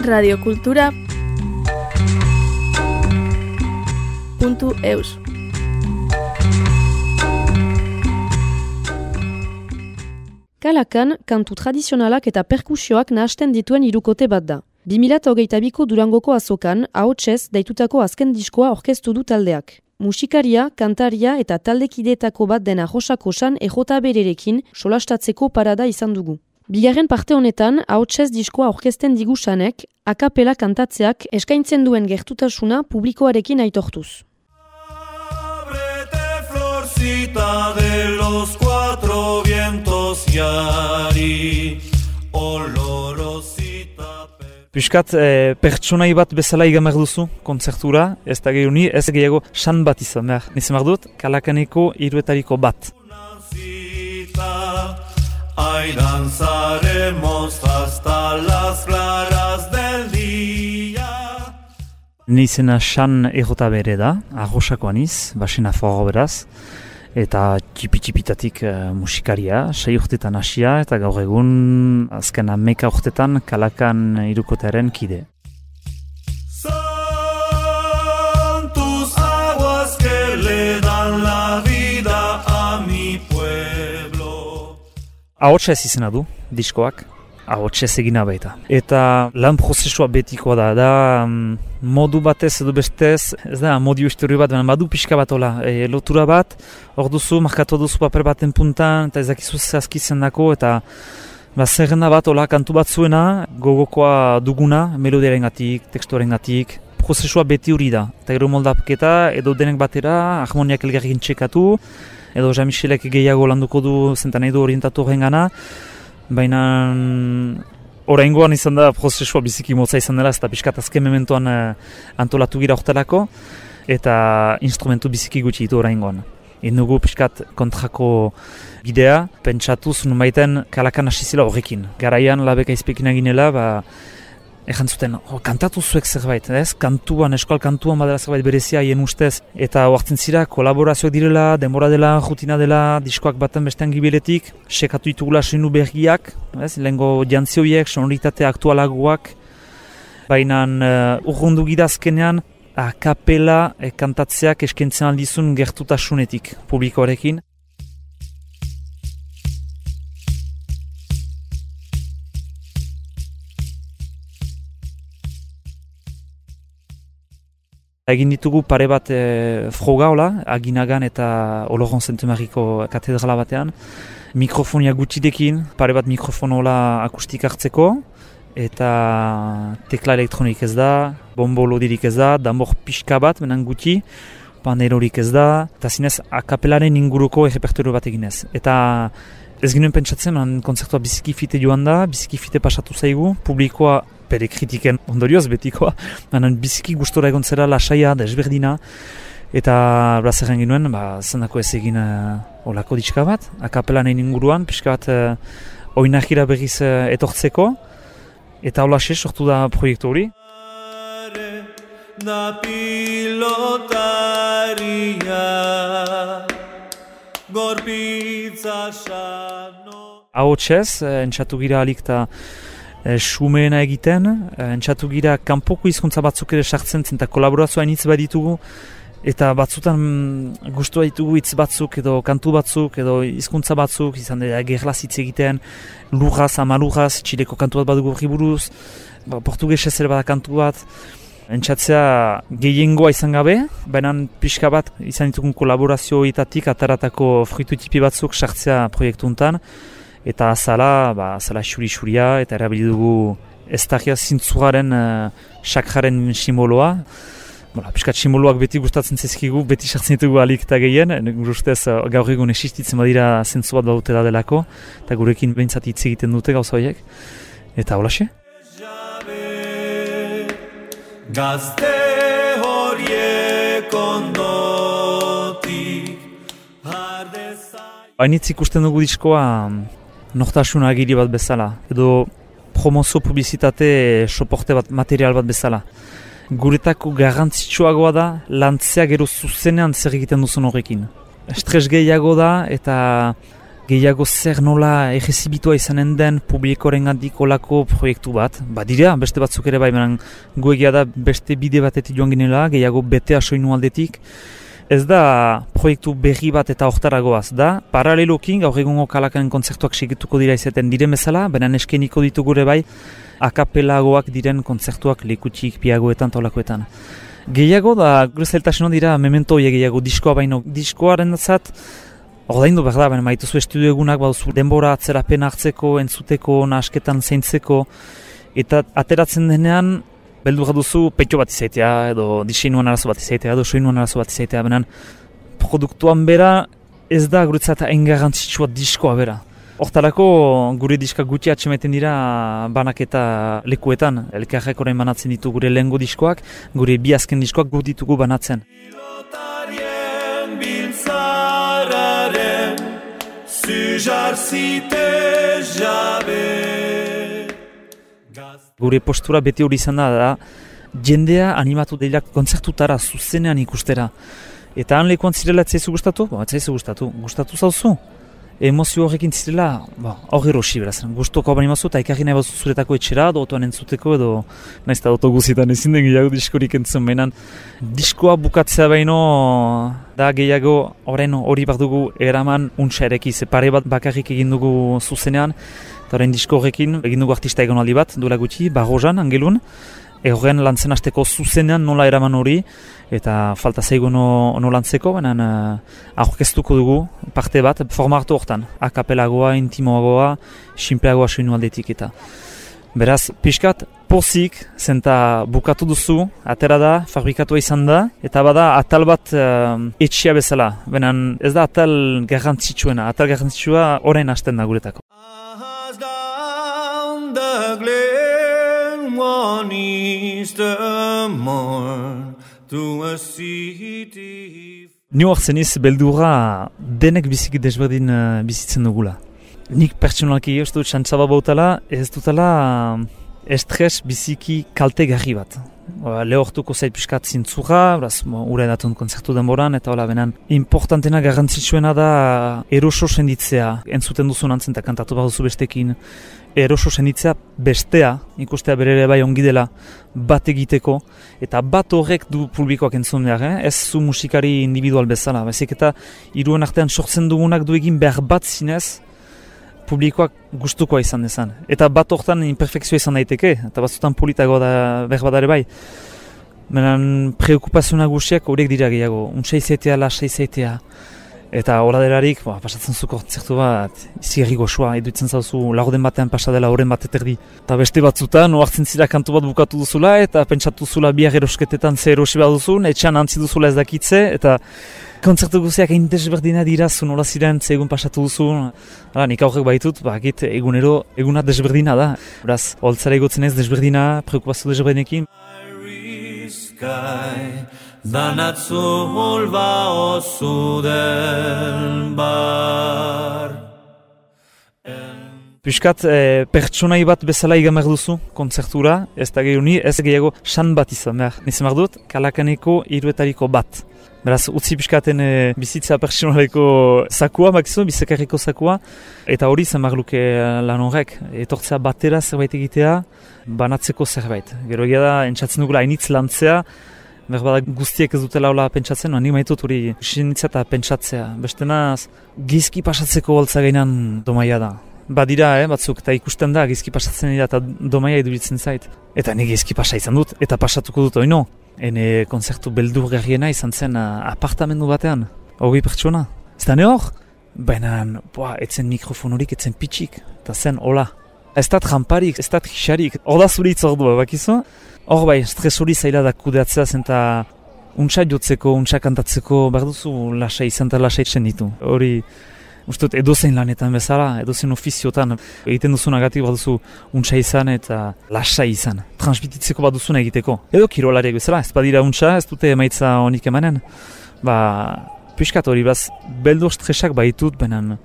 radiokultura puntu eus Kalakan, kantu tradizionalak eta perkusioak nahasten dituen irukote bat da. 2008ko Durangoko azokan, ahotsez, daitutako azken diskoa orkestu du taldeak. Musikaria, kantaria eta taldekideetako bat dena josako san bererekin solastatzeko parada izan dugu. Bigarren parte honetan, ahotsez diskoa orkesten digusanek, akapela kantatzeak eskaintzen duen gertutasuna publikoarekin aitortuz. florcita de los cuatro vientos yari olorosita Piskat, e, pertsonai bat bezala igamer duzu, kontzertura, ez da gehiago ni, ez gehiago san bat izan behar. Nizemar dut, kalakaneko iruetariko bat. Ay danzaremos hasta las claras del día Nizena san errota bere da, arrosakoan iz, basena forro beraz, eta txipi-txipitatik eh, musikaria, sei urtetan hasia, eta gaur egun azken ameka urtetan kalakan irukotearen kide. Ahotsa ez izena du, diskoak, ahotsa ez egina baita. Eta lan prozesua betikoa da, da mm, modu batez edo bestez, ez da, modio historio bat, baina badu pixka bat ola, e, lotura bat, hor duzu, markatu duzu paper baten puntan, eta ezakizu zehazkitzen dako, eta ba, zerrenda bat, ola, kantu bat zuena, gogokoa duguna, melodiaren gatik, tekstuaren gatik, prozesua beti hori da. Eta gero moldapketa, edo denek batera, harmoniak elgarrikin txekatu, edo Jean-Michelek gehiago landuko du zentan nahi du orientatu horren gana, baina oraingoan izan da prozesua biziki motza izan dela, eta pixkat azken mementoan eh, antolatu gira hortelako, eta instrumentu biziki gutxi ditu oraingoan. Egin dugu pixkat kontrako bidea, pentsatuz numaiten kalakan hasi zela horrekin. Garaian labeka izpekin eginela, ba, Ejan zuten, oh, kantatu zuek zerbait, ez? Kantuan, eskal kantuan badela zerbait berezia hien ustez. Eta oartzen zira, kolaborazioak direla, denbora dela, rutina dela, diskoak baten bestean gibiletik, sekatu ditugula soinu bergiak, ez? Lehenko jantzioiek, sonoritate aktualagoak, baina uh, urrundu gidazkenean, a kapela eh, kantatzeak eskentzen aldizun gertutasunetik publikoarekin. Egin ditugu pare bat e, froga hola, aginagan eta Oloron Zentumariko katedrala batean. Mikrofonia gutxidekin, pare bat mikrofono hola akustik hartzeko, eta tekla elektronik ez da, bombo lodirik ez da, danbor pixka bat, menan gutxi, panelorik ez da, eta zinez akapelaren inguruko errepertorio bat eginez. Eta ez ginen pentsatzen, konzertua biziki fite joan da, biziki fite pasatu zaigu, publikoa bere kritiken ondorioz betikoa, baina biziki gustora egon zera lasaia, desberdina, eta brazeren ginuen, ba, zendako ez egin uh, olako ditska bat, akapelanen inguruan, pixka bat uh, oinahira berriz uh, etortzeko, eta hola sortu da proiektu hori. Da pilotaria Gorpitza sano Hau txez, entxatu gira alik eta sumeena egiten, e, entxatu gira kanpoko hizkuntza batzuk ere sartzen zen eta kolaborazioa initz baditugu, eta batzutan mm, gustua ditugu hitz batzuk edo kantu batzuk edo hizkuntza batzuk, izan dira gerlaz hitz egiten, lurraz, amalurraz, txileko kantu bat badugu horri buruz, ba, portugesez ere bada kantu bat, Entxatzea gehiengoa izan gabe, baina pixka bat izan ditugun kolaborazioetatik ataratako fruitu tipi batzuk sartzea proiektu untan eta azala, ba, azala xuri-xuria eta erabili dugu ez tagia zintzugaren uh, sakraren simboloa. Bola, piskat simboloak beti gustatzen zezkigu, beti sartzen ditugu alik eta gehien, ustez uh, gaur egun esistitzen badira zentzu bat baute da delako, eta gurekin behintzat hitz egiten dute gauza horiek. Eta holaxe? Gazte horiek ondotik Hainitz ikusten dugu diskoa nortasun agiri bat bezala, edo promozio publizitate soporte bat, material bat bezala. Guretako garrantzitsuagoa da lantzea gero zuzenean zer egiten duzun horrekin. Estres gehiago da eta gehiago zer nola egezibitua izanen den publikoren gandik olako proiektu bat. Ba dira, beste batzuk ere bai, beran goegia da beste bide batetik joan ginela, gehiago betea soinu aldetik. Ez da proiektu berri bat eta hortaragoaz da, paralelokin gaur egungo kalakan kontzertuak segituko dira izaten diren bezala, beran eskeniko ditu gure bai, akapelagoak diren kontzertuak lekutik piagoetan tolakoetan. Gehiago da, gure zeltasun dira memento gehiago diskoa baino, diskoaren zat, Ordaindu behar da, baina maituzu estudio egunak, baduzu denbora atzerapen hartzeko, entzuteko, nasketan zeintzeko, eta ateratzen denean, beldu duzu petxo bat izaitea, edo diseinuan arazo bat izaitea, edo soinuan arazo bat izaitea, baina produktuan bera ez da guretzat hain garrantzitsua diskoa bera. Hortarako gure diska gutxi atxemeten dira banak eta lekuetan, elkarrek orain banatzen ditu gure lehengo diskoak, gure bi azken diskoak gu ditugu banatzen. Gure postura beti hori izan da, da jendea animatu dela kontzertutara zuzenean ikustera. Eta han lekuan zirela etzaizu gustatu? Ba, etzaizu gustatu. Gustatu zauzu? Emozio horrekin zirela, ba, hor erosi beraz. Gustoko abani mazu eta ekarri nahi bazu zuretako etxera, dotoan entzuteko edo nahiz eta autoguzitan ezin den gehiago diskorik entzun behinan. Diskoa bukatzea baino da gehiago horren hori bat dugu eraman untsa erekiz. Pare bat bakarrik egin dugu zuzenean, eta horrein disko horrekin egin dugu artista egon aldi bat, duela gutxi, barrozan, angelun. Horren lantzen hasteko zuzenean nola eraman hori, eta falta zaigu no, no lantzeko, baina uh, dugu parte bat, forma hartu hortan, akapelagoa, intimoagoa, simpleagoa soinu aldetik eta. Beraz, pixkat, pozik, zenta bukatu duzu, atera da, fabrikatua izan da, eta bada atal bat uh, etxia bezala, baina ez da atal garrantzitsuena, atal garrantzitsua orain hasten da guretako. One Easter morn a city. New York beldura denek biziki desberdin uh, bizitzen dugula. Nik pertsonalki ez dut xantzaba bautala, ez dutala uh, estres biziki kalte garri bat. Ba, lehortuko zait piskat zintzura, uraz, ura edatun konzertu denboran, eta hola benan, importantena garrantzitsuena da eroso senditzea, entzuten duzu nantzen eta kantatu bat duzu bestekin, eroso senditzea bestea, ikustea berere bai ongi dela, bat egiteko, eta bat horrek du publikoak entzun behar, eh? ez zu musikari individual bezala, bezik eta iruen artean sortzen dugunak du egin behar bat zinez, publikoak gustukoa izan dezan. Eta bat hortan imperfekzioa izan daiteke, eta batzutan politago da behar badare bai. Menan preokupazio nagusiak horiek dira gehiago, untsa izatea, lasa izatea. Eta hola delarik, ba, pasatzen zuko zertu bat, izi erri goxua, eduitzen zauzu lagoden batean pasadela horren bat eterdi. Eta beste batzutan, oartzen zira kantu bat bukatu duzula, eta pentsatu zula biar erosketetan zer erosi bat duzun, etxan antzi duzula ez dakitze, eta kontzertu guziak egin desberdina dira, zu nola ziren, egun pasatu duzu. Hala, nik aurrek baitut, ba, egit, egunero, eguna desberdina da. Beraz, holtzara egotzen ez desberdina, preokupazio desberdinekin. Danatzu holba osu den bar. Piskat, e, pertsonai bat bezala igamer duzu, kontzertura, ez da gehiago ni, ez gehiago san bat izan behar. Nizem dut, kalakaneko iruetariko bat. Beraz, utzi piskaten e, bizitza pertsonaleko sakua, makizu, bizakarriko sakua. Eta hori zen luke e, lan horrek, etortzea batera zerbait egitea, banatzeko zerbait. Gero egia da, entzatzen dugula hainitz lantzea, Berbada guztiek ez dutela hola pentsatzen, ni maitut hori sinitza eta pentsatzea. Beste naz, gizki pasatzeko holtza gainan domaia da. Badira, eh, batzuk, eta ikusten da, gizki pasatzen dira eta domaia iduritzen zait. Eta ni gizki pasa izan dut, eta pasatuko dut, oino. Hene konzertu beldur garriena izan zen uh, apartamendu batean. Hogei pertsona. Ez da ne hor? Baina, boa, etzen mikrofon horik, etzen pitxik. Eta zen, hola. Ez da tramparik, ez da trixarik. Hor da zuri itzordua, bakizu? Hor bai, stres hori zaila da kudeatzea zen eta untsa jotzeko, untsa kantatzeko, behar duzu lasai izan eta ditu. Hori, uste dut, edozein lanetan bezala, edozein ofiziotan, egiten duzuna gati behar duzu untsa izan eta lasai izan. Transmititzeko bat duzuna egiteko. Edo kirolariak bezala, ez badira untsa, ez dute emaitza honik emanen. Ba, piskat hori, baz, beldu stresak baitut, benen,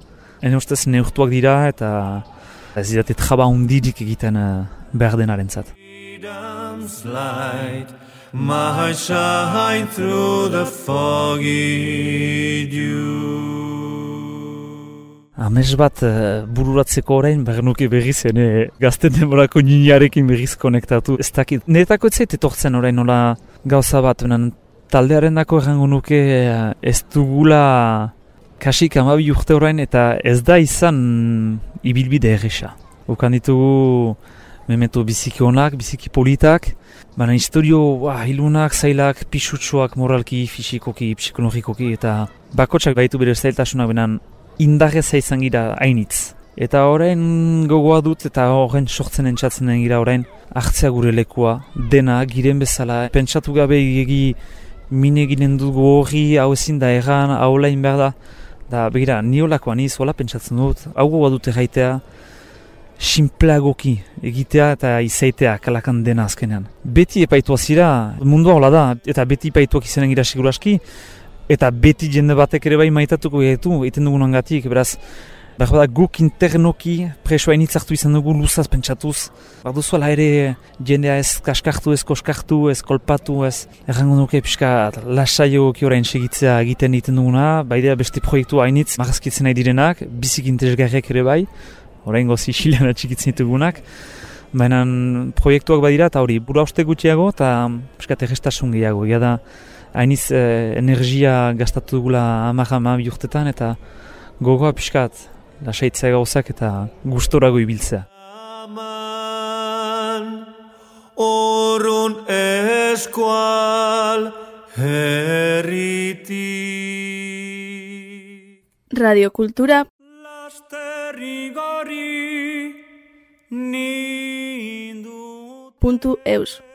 ene ustez neurtuak dira eta ez dira traba hundirik egiten uh, behar denaren zat. Freedom's light might shine through the foggy dew. Ames bat uh, bururatzeko orain, behar nuke berriz, ene gazten demorako niniarekin berriz konektatu. Ez dakit, netako ez zait etortzen orain nola gauza bat, benen, taldearen dako errango nuke uh, ez dugula kasik amabi urte orain eta ez da izan ibilbide erresa. Ukan ditugu memento biziki onak, biziki politak, baina historio ba, hilunak, zailak, pisutsuak, moralki, fisikoki, psikologikoki eta bakotsak baitu bere zailtasunak benan indarreza izan gira hainitz. Eta orain gogoa dut eta horren sortzen entzatzen gira orain hartzea gure lekua, dena, giren bezala, pentsatu gabe egi mine ginen dugu hori, hau ezin da erran, hau lain behar da. Da, begira, ni olakoa ni zola pentsatzen dut, hau gogoa dute jaitea, simpleagoki egitea eta izaitea kalakan dena azkenean. Beti epaitua zira, mundua hola da, eta beti epaituak izanen gira siguraski, eta beti jende batek ere bai maitatuko gaitu, egiten dugun angatik, beraz, Behar bada guk internoki presoa initzartu izan dugu luzaz pentsatuz. Behar duzu ala ere jendea ez kaskartu, ez koskartu, ez kolpatu, ez errango nuke pixka lasaio orain segitzea egiten egiten duguna, baidea beste proiektu hainitz marazkitzen nahi direnak, bizik interesgarriak ere bai, orain gozi xilean atxikitzen ditugunak. Baina proiektuak badira eta hori bura uste gutxiago eta pixka terrestasun gehiago. Ia da hainitz eh, energia gastatu dugula amarra amabi urtetan eta gogoa pixkat lasaitzea gauzak eta gustorago ibiltzea. Orun eskual herriti Radiokultura Lasterri puntu eus